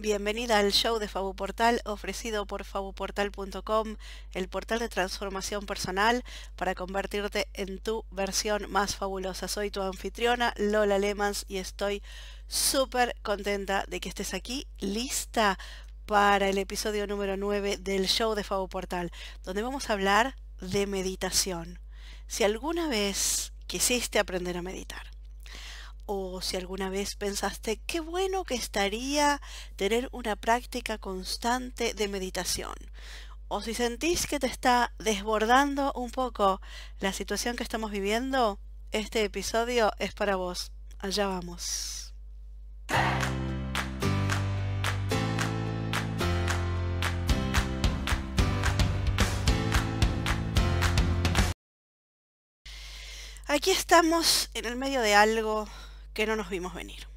Bienvenida al show de Fabu Portal ofrecido por fabuportal.com, el portal de transformación personal para convertirte en tu versión más fabulosa. Soy tu anfitriona Lola Lemans y estoy súper contenta de que estés aquí lista para el episodio número 9 del show de Fabu Portal, donde vamos a hablar de meditación. Si alguna vez quisiste aprender a meditar, o si alguna vez pensaste qué bueno que estaría tener una práctica constante de meditación. O si sentís que te está desbordando un poco la situación que estamos viviendo, este episodio es para vos. Allá vamos. Aquí estamos en el medio de algo que no nos vimos venir.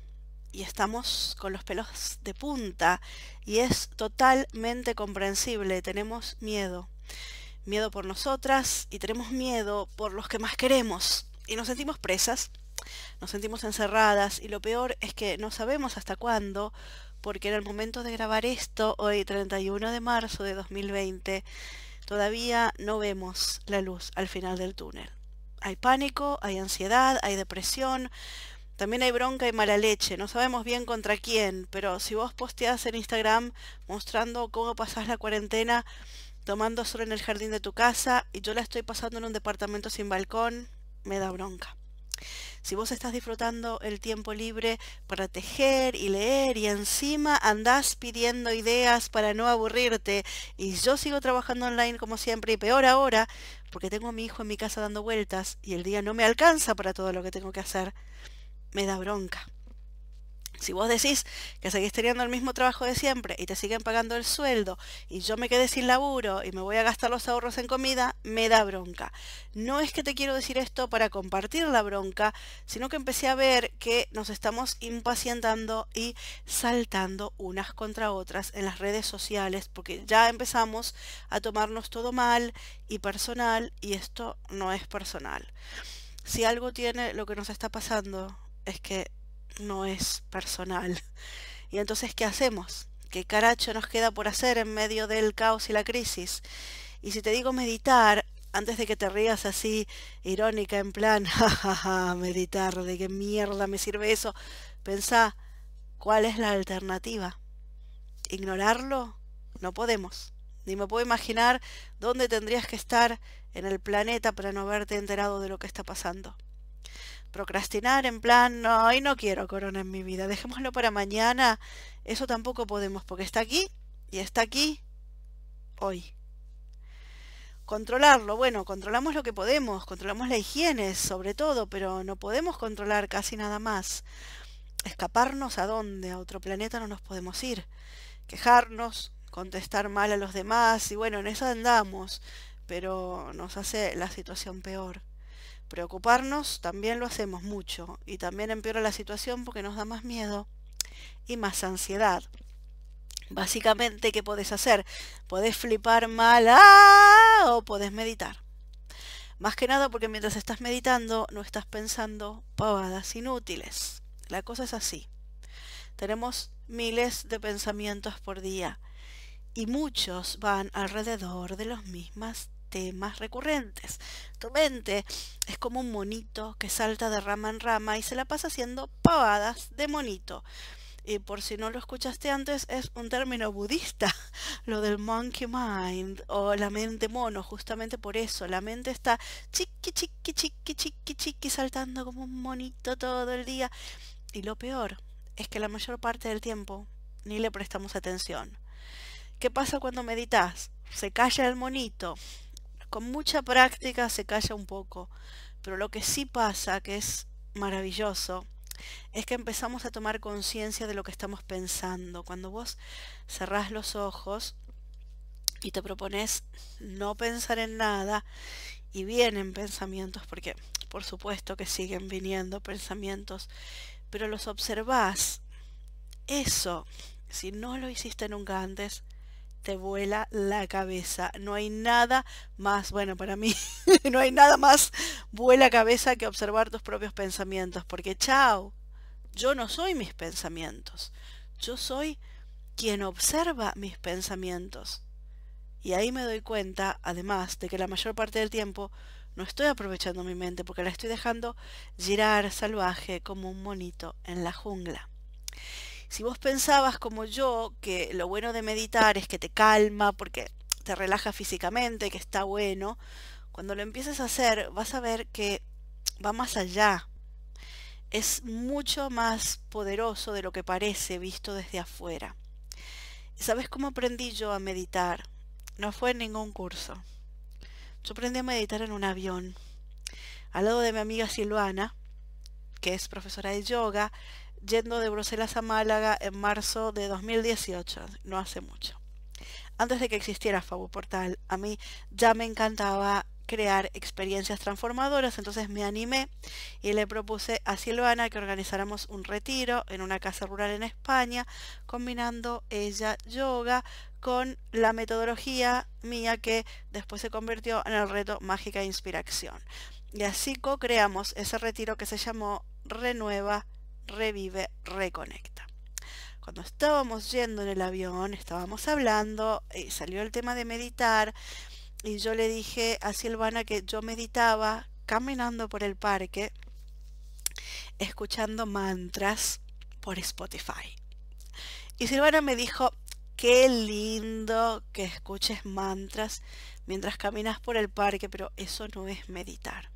Y estamos con los pelos de punta y es totalmente comprensible. Tenemos miedo. Miedo por nosotras y tenemos miedo por los que más queremos. Y nos sentimos presas, nos sentimos encerradas y lo peor es que no sabemos hasta cuándo, porque en el momento de grabar esto, hoy 31 de marzo de 2020, todavía no vemos la luz al final del túnel. Hay pánico, hay ansiedad, hay depresión, también hay bronca y mala leche, no sabemos bien contra quién, pero si vos posteás en Instagram mostrando cómo pasás la cuarentena tomando sol en el jardín de tu casa y yo la estoy pasando en un departamento sin balcón, me da bronca. Si vos estás disfrutando el tiempo libre para tejer y leer y encima andás pidiendo ideas para no aburrirte y yo sigo trabajando online como siempre y peor ahora porque tengo a mi hijo en mi casa dando vueltas y el día no me alcanza para todo lo que tengo que hacer, me da bronca. Si vos decís que seguís teniendo el mismo trabajo de siempre y te siguen pagando el sueldo y yo me quedé sin laburo y me voy a gastar los ahorros en comida, me da bronca. No es que te quiero decir esto para compartir la bronca, sino que empecé a ver que nos estamos impacientando y saltando unas contra otras en las redes sociales porque ya empezamos a tomarnos todo mal y personal y esto no es personal. Si algo tiene lo que nos está pasando es que no es personal. Y entonces, ¿qué hacemos? ¿Qué caracho nos queda por hacer en medio del caos y la crisis? Y si te digo meditar, antes de que te rías así, irónica, en plan, jajaja, meditar, ¿de qué mierda me sirve eso? Pensá, ¿cuál es la alternativa? ¿Ignorarlo? No podemos. Ni me puedo imaginar dónde tendrías que estar en el planeta para no haberte enterado de lo que está pasando procrastinar en plan, no, y no quiero corona en mi vida, dejémoslo para mañana, eso tampoco podemos, porque está aquí y está aquí hoy. Controlarlo, bueno, controlamos lo que podemos, controlamos la higiene sobre todo, pero no podemos controlar casi nada más. Escaparnos a dónde, a otro planeta no nos podemos ir. Quejarnos, contestar mal a los demás, y bueno, en eso andamos, pero nos hace la situación peor. Preocuparnos también lo hacemos mucho y también empeora la situación porque nos da más miedo y más ansiedad. Básicamente, ¿qué podés hacer? Podés flipar mal ¡ah! o podés meditar. Más que nada porque mientras estás meditando no estás pensando pavadas inútiles. La cosa es así. Tenemos miles de pensamientos por día y muchos van alrededor de los mismas temas recurrentes. Tu mente es como un monito que salta de rama en rama y se la pasa haciendo pavadas de monito. Y por si no lo escuchaste antes, es un término budista, lo del monkey mind o la mente mono, justamente por eso. La mente está chiqui, chiqui, chiqui, chiqui, chiqui, saltando como un monito todo el día. Y lo peor es que la mayor parte del tiempo ni le prestamos atención. ¿Qué pasa cuando meditas? Se calla el monito, con mucha práctica se calla un poco, pero lo que sí pasa, que es maravilloso, es que empezamos a tomar conciencia de lo que estamos pensando. Cuando vos cerrás los ojos y te propones no pensar en nada y vienen pensamientos, porque por supuesto que siguen viniendo pensamientos, pero los observás. Eso, si no lo hiciste nunca antes, te vuela la cabeza. No hay nada más, bueno, para mí, no hay nada más vuela cabeza que observar tus propios pensamientos, porque chao, yo no soy mis pensamientos, yo soy quien observa mis pensamientos. Y ahí me doy cuenta, además, de que la mayor parte del tiempo no estoy aprovechando mi mente porque la estoy dejando girar salvaje como un monito en la jungla. Si vos pensabas como yo que lo bueno de meditar es que te calma porque te relaja físicamente, que está bueno, cuando lo empieces a hacer vas a ver que va más allá. Es mucho más poderoso de lo que parece visto desde afuera. ¿Sabes cómo aprendí yo a meditar? No fue en ningún curso. Yo aprendí a meditar en un avión, al lado de mi amiga Silvana, que es profesora de yoga, yendo de Bruselas a Málaga en marzo de 2018, no hace mucho. Antes de que existiera Fabu Portal, a mí ya me encantaba crear experiencias transformadoras, entonces me animé y le propuse a Silvana que organizáramos un retiro en una casa rural en España, combinando ella yoga con la metodología mía que después se convirtió en el reto Mágica Inspiración. Y así co-creamos ese retiro que se llamó Renueva, Revive, Reconecta. Cuando estábamos yendo en el avión, estábamos hablando y salió el tema de meditar y yo le dije a Silvana que yo meditaba caminando por el parque escuchando mantras por Spotify. Y Silvana me dijo, qué lindo que escuches mantras mientras caminas por el parque, pero eso no es meditar.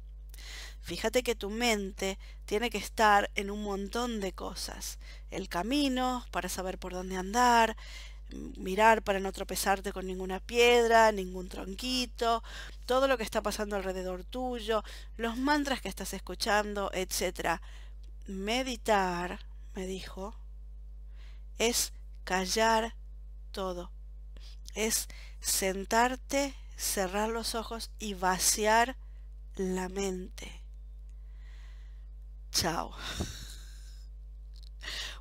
Fíjate que tu mente tiene que estar en un montón de cosas. El camino para saber por dónde andar, mirar para no tropezarte con ninguna piedra, ningún tronquito, todo lo que está pasando alrededor tuyo, los mantras que estás escuchando, etc. Meditar, me dijo, es callar todo. Es sentarte, cerrar los ojos y vaciar la mente. Chao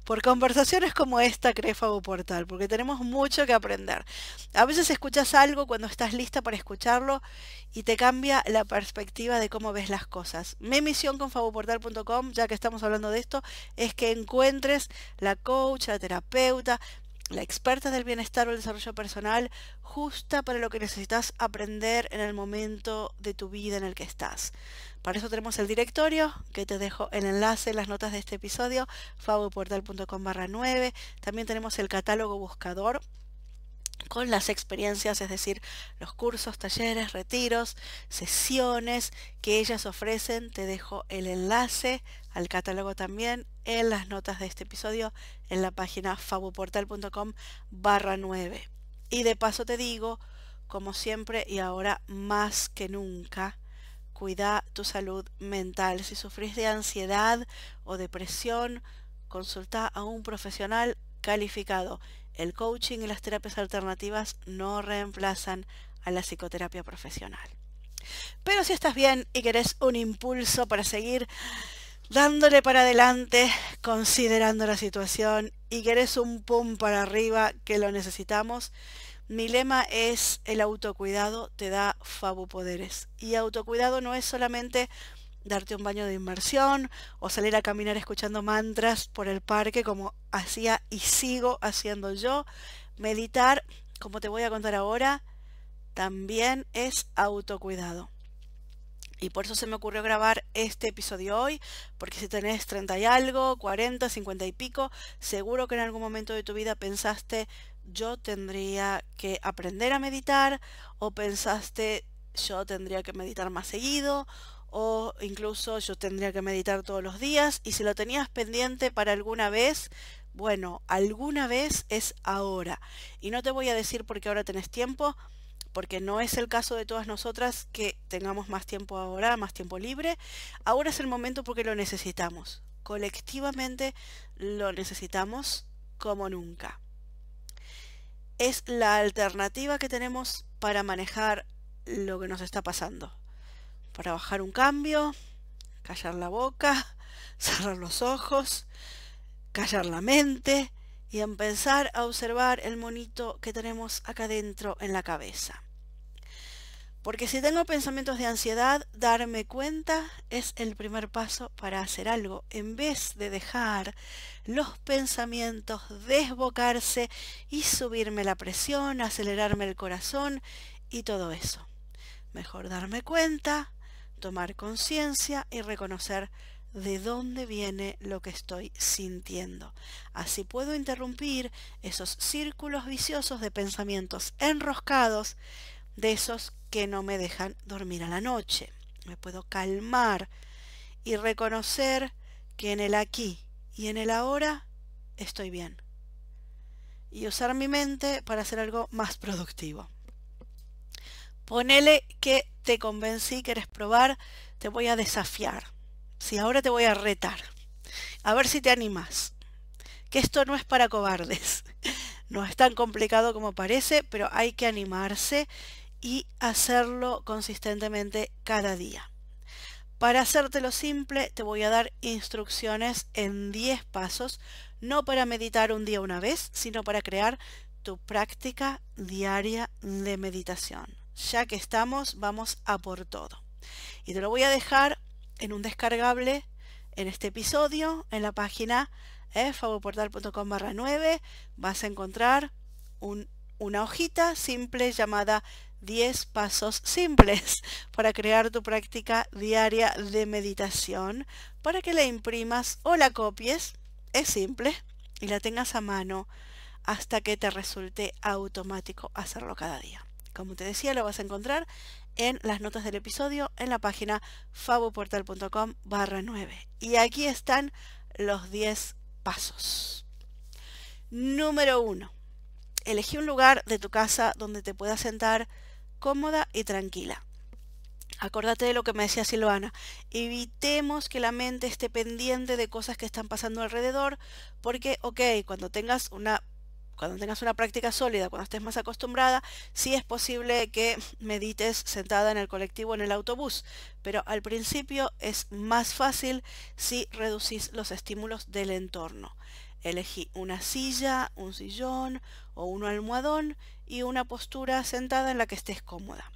por conversaciones como esta cree Fabu Portal, porque tenemos mucho que aprender. A veces escuchas algo cuando estás lista para escucharlo y te cambia la perspectiva de cómo ves las cosas. Mi misión con fabuportal.com, ya que estamos hablando de esto, es que encuentres la coach, la terapeuta, la experta del bienestar o el desarrollo personal justa para lo que necesitas aprender en el momento de tu vida en el que estás. Para eso tenemos el directorio, que te dejo el enlace en las notas de este episodio, fabuportal.com barra 9. También tenemos el catálogo buscador con las experiencias, es decir, los cursos, talleres, retiros, sesiones que ellas ofrecen. Te dejo el enlace al catálogo también en las notas de este episodio en la página fabuportal.com barra 9. Y de paso te digo, como siempre y ahora más que nunca, cuida tu salud mental. Si sufrís de ansiedad o depresión, consulta a un profesional calificado. El coaching y las terapias alternativas no reemplazan a la psicoterapia profesional. Pero si estás bien y querés un impulso para seguir dándole para adelante, considerando la situación y querés un pum para arriba que lo necesitamos, mi lema es el autocuidado te da fabupoderes. Y autocuidado no es solamente darte un baño de inmersión o salir a caminar escuchando mantras por el parque como hacía y sigo haciendo yo. Meditar, como te voy a contar ahora, también es autocuidado. Y por eso se me ocurrió grabar este episodio hoy, porque si tenés 30 y algo, 40, 50 y pico, seguro que en algún momento de tu vida pensaste, yo tendría que aprender a meditar, o pensaste, yo tendría que meditar más seguido, o incluso yo tendría que meditar todos los días, y si lo tenías pendiente para alguna vez, bueno, alguna vez es ahora. Y no te voy a decir porque ahora tenés tiempo, porque no es el caso de todas nosotras que tengamos más tiempo ahora, más tiempo libre. Ahora es el momento porque lo necesitamos. Colectivamente lo necesitamos como nunca. Es la alternativa que tenemos para manejar lo que nos está pasando. Para bajar un cambio, callar la boca, cerrar los ojos, callar la mente y empezar a observar el monito que tenemos acá dentro en la cabeza. Porque si tengo pensamientos de ansiedad, darme cuenta es el primer paso para hacer algo, en vez de dejar los pensamientos desbocarse y subirme la presión, acelerarme el corazón y todo eso. Mejor darme cuenta, tomar conciencia y reconocer de dónde viene lo que estoy sintiendo. Así puedo interrumpir esos círculos viciosos de pensamientos enroscados, de esos que no me dejan dormir a la noche. Me puedo calmar y reconocer que en el aquí y en el ahora estoy bien. Y usar mi mente para hacer algo más productivo. Ponele que te convencí, quieres probar, te voy a desafiar. Si ahora te voy a retar. A ver si te animas. Que esto no es para cobardes. No es tan complicado como parece, pero hay que animarse y hacerlo consistentemente cada día. Para hacértelo simple, te voy a dar instrucciones en 10 pasos, no para meditar un día una vez, sino para crear tu práctica diaria de meditación. Ya que estamos, vamos a por todo. Y te lo voy a dejar en un descargable en este episodio, en la página eh, barra 9, vas a encontrar una hojita simple llamada 10 pasos simples para crear tu práctica diaria de meditación, para que la imprimas o la copies, es simple, y la tengas a mano hasta que te resulte automático hacerlo cada día. Como te decía, lo vas a encontrar en las notas del episodio en la página fabuportal.com barra 9. Y aquí están los 10 pasos. Número 1. Elegí un lugar de tu casa donde te puedas sentar cómoda y tranquila. Acordate de lo que me decía Silvana. Evitemos que la mente esté pendiente de cosas que están pasando alrededor, porque, ok, cuando tengas una cuando tengas una práctica sólida, cuando estés más acostumbrada, sí es posible que medites sentada en el colectivo en el autobús, pero al principio es más fácil si reducís los estímulos del entorno. Elegí una silla, un sillón o un almohadón y una postura sentada en la que estés cómoda.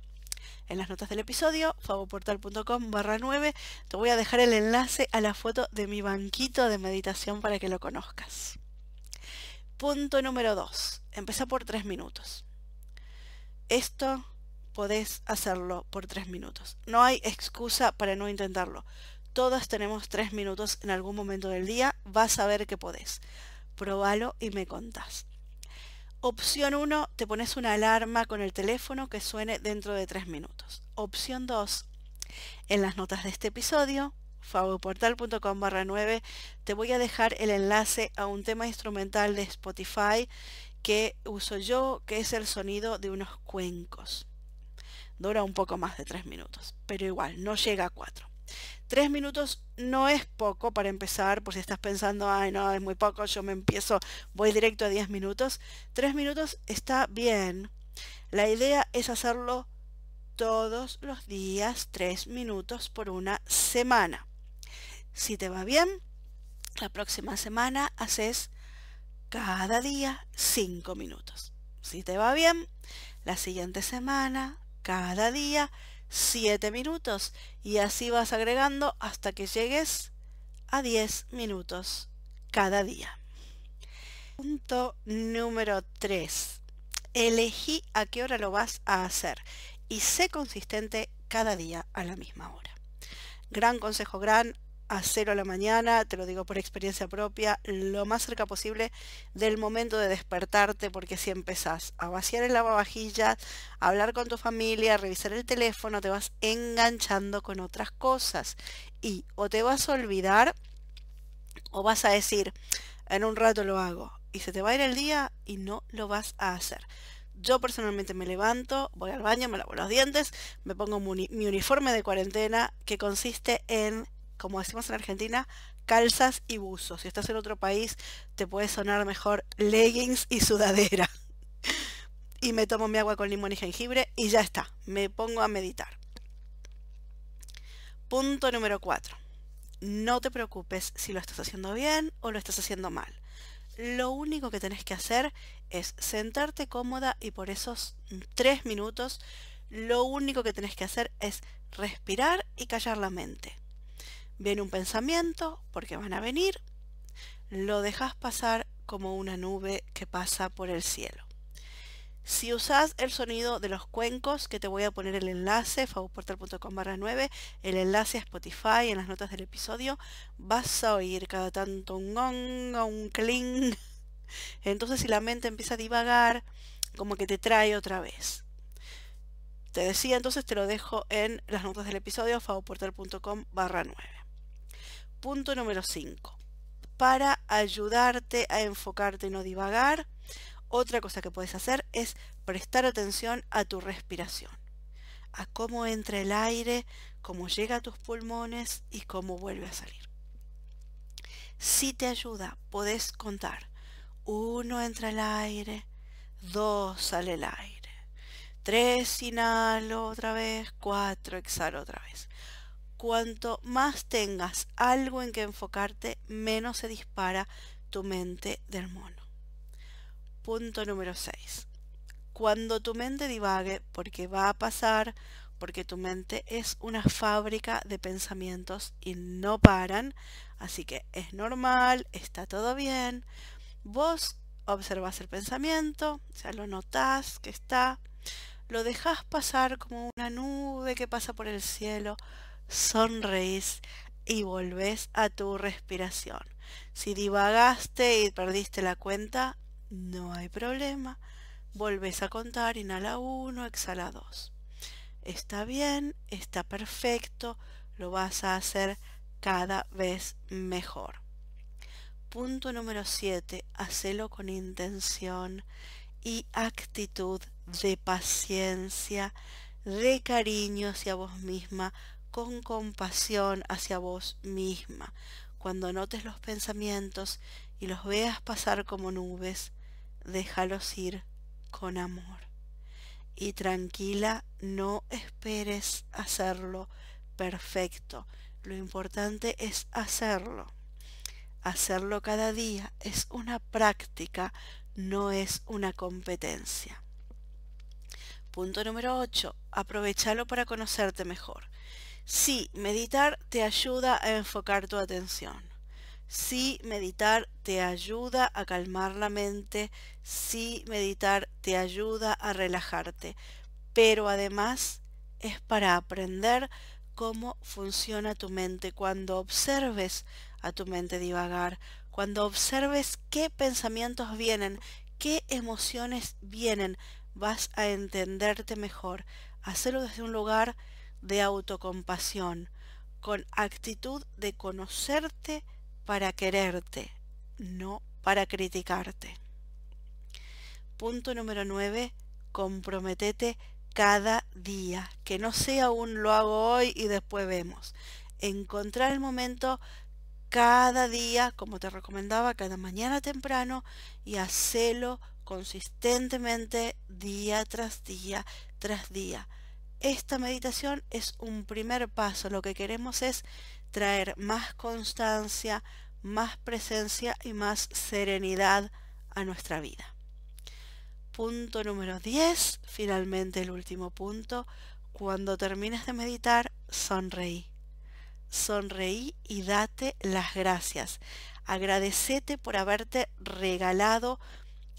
En las notas del episodio, favoportal.com barra 9, te voy a dejar el enlace a la foto de mi banquito de meditación para que lo conozcas. Punto número 2. Empieza por 3 minutos. Esto podés hacerlo por 3 minutos. No hay excusa para no intentarlo. Todas tenemos 3 minutos en algún momento del día. Vas a ver que podés. Probalo y me contás. Opción 1, te pones una alarma con el teléfono que suene dentro de 3 minutos. Opción 2, en las notas de este episodio fabuportal.com barra 9 te voy a dejar el enlace a un tema instrumental de Spotify que uso yo, que es el sonido de unos cuencos. Dura un poco más de 3 minutos, pero igual, no llega a 4. 3 minutos no es poco para empezar, por si estás pensando, ay no, es muy poco, yo me empiezo, voy directo a 10 minutos. 3 minutos está bien. La idea es hacerlo todos los días, 3 minutos por una semana. Si te va bien, la próxima semana haces cada día 5 minutos. Si te va bien, la siguiente semana, cada día 7 minutos. Y así vas agregando hasta que llegues a 10 minutos cada día. Punto número 3. Elegí a qué hora lo vas a hacer y sé consistente cada día a la misma hora. Gran consejo, gran a cero a la mañana, te lo digo por experiencia propia, lo más cerca posible del momento de despertarte, porque si empezás a vaciar el lavavajillas, a hablar con tu familia, a revisar el teléfono, te vas enganchando con otras cosas y o te vas a olvidar o vas a decir, en un rato lo hago y se te va a ir el día y no lo vas a hacer. Yo personalmente me levanto, voy al baño, me lavo los dientes, me pongo mi uniforme de cuarentena que consiste en como decimos en Argentina, calzas y buzos. Si estás en otro país, te puede sonar mejor leggings y sudadera. y me tomo mi agua con limón y jengibre y ya está, me pongo a meditar. Punto número 4. No te preocupes si lo estás haciendo bien o lo estás haciendo mal. Lo único que tenés que hacer es sentarte cómoda y por esos 3 minutos lo único que tenés que hacer es respirar y callar la mente. Viene un pensamiento, porque van a venir, lo dejas pasar como una nube que pasa por el cielo. Si usas el sonido de los cuencos, que te voy a poner el enlace, fabuportal.com barra 9, el enlace a Spotify en las notas del episodio, vas a oír cada tanto un gong o un cling. Entonces si la mente empieza a divagar, como que te trae otra vez. Te decía, entonces te lo dejo en las notas del episodio, fabuportal.com barra 9. Punto número 5. Para ayudarte a enfocarte y no divagar, otra cosa que puedes hacer es prestar atención a tu respiración, a cómo entra el aire, cómo llega a tus pulmones y cómo vuelve a salir. Si te ayuda, podés contar. Uno entra el aire, dos sale el aire, tres inhalo otra vez, cuatro exhalo otra vez. Cuanto más tengas algo en que enfocarte, menos se dispara tu mente del mono. Punto número 6. Cuando tu mente divague, porque va a pasar, porque tu mente es una fábrica de pensamientos y no paran, así que es normal, está todo bien. Vos observas el pensamiento, ya lo notás que está, lo dejas pasar como una nube que pasa por el cielo, sonreís y volvés a tu respiración. Si divagaste y perdiste la cuenta, no hay problema. Volves a contar, inhala 1, exhala 2. Está bien, está perfecto, lo vas a hacer cada vez mejor. Punto número 7. Hacelo con intención y actitud de paciencia, de cariño hacia vos misma, con compasión hacia vos misma. Cuando notes los pensamientos y los veas pasar como nubes, déjalos ir con amor. Y tranquila, no esperes hacerlo perfecto. Lo importante es hacerlo. Hacerlo cada día es una práctica, no es una competencia. Punto número 8. Aprovechalo para conocerte mejor. Sí, meditar te ayuda a enfocar tu atención. Sí, meditar te ayuda a calmar la mente, sí, meditar te ayuda a relajarte, pero además es para aprender cómo funciona tu mente cuando observes a tu mente divagar, cuando observes qué pensamientos vienen, qué emociones vienen, vas a entenderte mejor. Hacerlo desde un lugar de autocompasión, con actitud de conocerte, para quererte, no para criticarte. Punto número 9. Comprometete cada día, que no sea un lo hago hoy y después vemos. Encontrar el momento cada día, como te recomendaba, cada mañana temprano y hacelo consistentemente día tras día tras día. Esta meditación es un primer paso. Lo que queremos es traer más constancia, más presencia y más serenidad a nuestra vida. Punto número 10, finalmente el último punto, cuando termines de meditar, sonreí. Sonreí y date las gracias. Agradecete por haberte regalado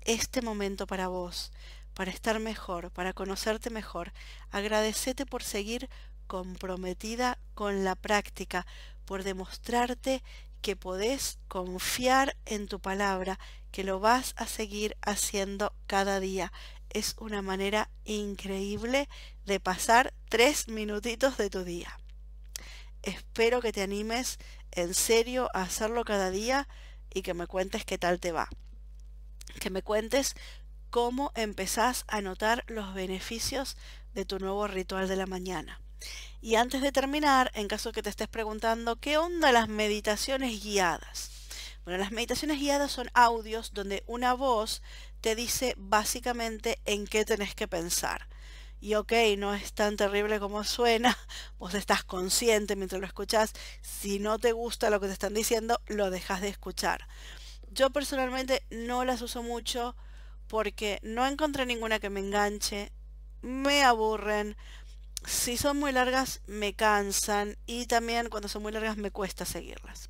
este momento para vos, para estar mejor, para conocerte mejor. Agradecete por seguir comprometida con la práctica, por demostrarte que podés confiar en tu palabra, que lo vas a seguir haciendo cada día. Es una manera increíble de pasar tres minutitos de tu día. Espero que te animes en serio a hacerlo cada día y que me cuentes qué tal te va. Que me cuentes cómo empezás a notar los beneficios de tu nuevo ritual de la mañana. Y antes de terminar, en caso que te estés preguntando, ¿qué onda las meditaciones guiadas? Bueno, las meditaciones guiadas son audios donde una voz te dice básicamente en qué tenés que pensar. Y ok, no es tan terrible como suena, vos estás consciente mientras lo escuchás. Si no te gusta lo que te están diciendo, lo dejas de escuchar. Yo personalmente no las uso mucho porque no encontré ninguna que me enganche, me aburren. Si son muy largas, me cansan. Y también cuando son muy largas, me cuesta seguirlas.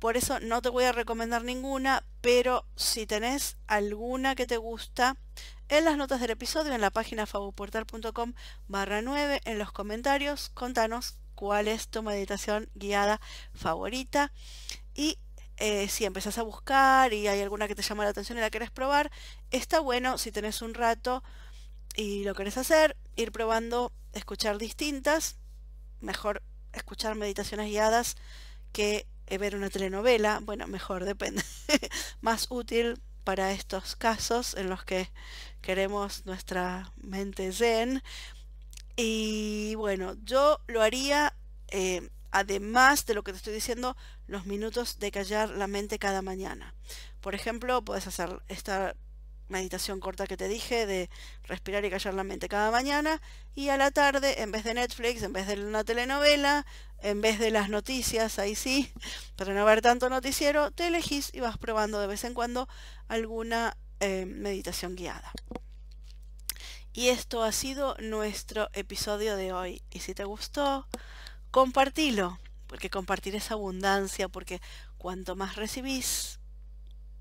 Por eso no te voy a recomendar ninguna, pero si tenés alguna que te gusta, en las notas del episodio, en la página fabuportal.com barra 9, en los comentarios, contanos cuál es tu meditación guiada favorita. Y eh, si empezás a buscar y hay alguna que te llama la atención y la querés probar, está bueno si tenés un rato y lo querés hacer, ir probando, escuchar distintas, mejor escuchar meditaciones guiadas que eh, ver una telenovela, bueno, mejor, depende, más útil para estos casos en los que queremos nuestra mente zen. Y bueno, yo lo haría, eh, además de lo que te estoy diciendo, los minutos de callar la mente cada mañana. Por ejemplo, puedes hacer esta meditación corta que te dije de respirar y callar la mente cada mañana y a la tarde en vez de Netflix, en vez de una telenovela, en vez de las noticias, ahí sí, para no ver tanto noticiero, te elegís y vas probando de vez en cuando alguna eh, meditación guiada. Y esto ha sido nuestro episodio de hoy. Y si te gustó, compartilo, porque compartir es abundancia, porque cuanto más recibís,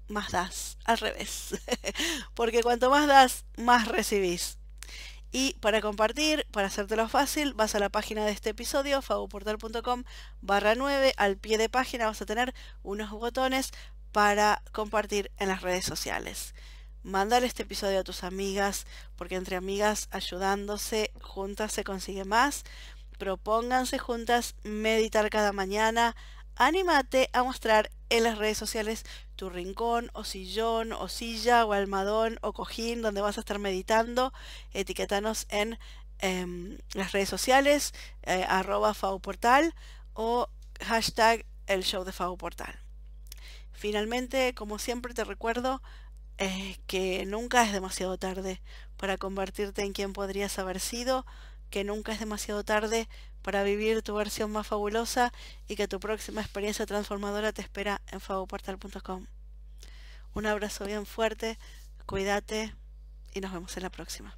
más das, al revés. Porque cuanto más das, más recibís. Y para compartir, para hacértelo fácil, vas a la página de este episodio, fabuportal.com barra 9, al pie de página vas a tener unos botones para compartir en las redes sociales. Mandar este episodio a tus amigas, porque entre amigas ayudándose juntas se consigue más. Propónganse juntas meditar cada mañana. Anímate a mostrar en las redes sociales tu rincón o sillón o silla o almadón o cojín donde vas a estar meditando. Etiquetanos en em, las redes sociales, eh, arroba fauportal o hashtag el show de fauportal. Finalmente, como siempre te recuerdo eh, que nunca es demasiado tarde para convertirte en quien podrías haber sido, que nunca es demasiado tarde para vivir tu versión más fabulosa y que tu próxima experiencia transformadora te espera en fagoportal.com. Un abrazo bien fuerte, cuídate y nos vemos en la próxima.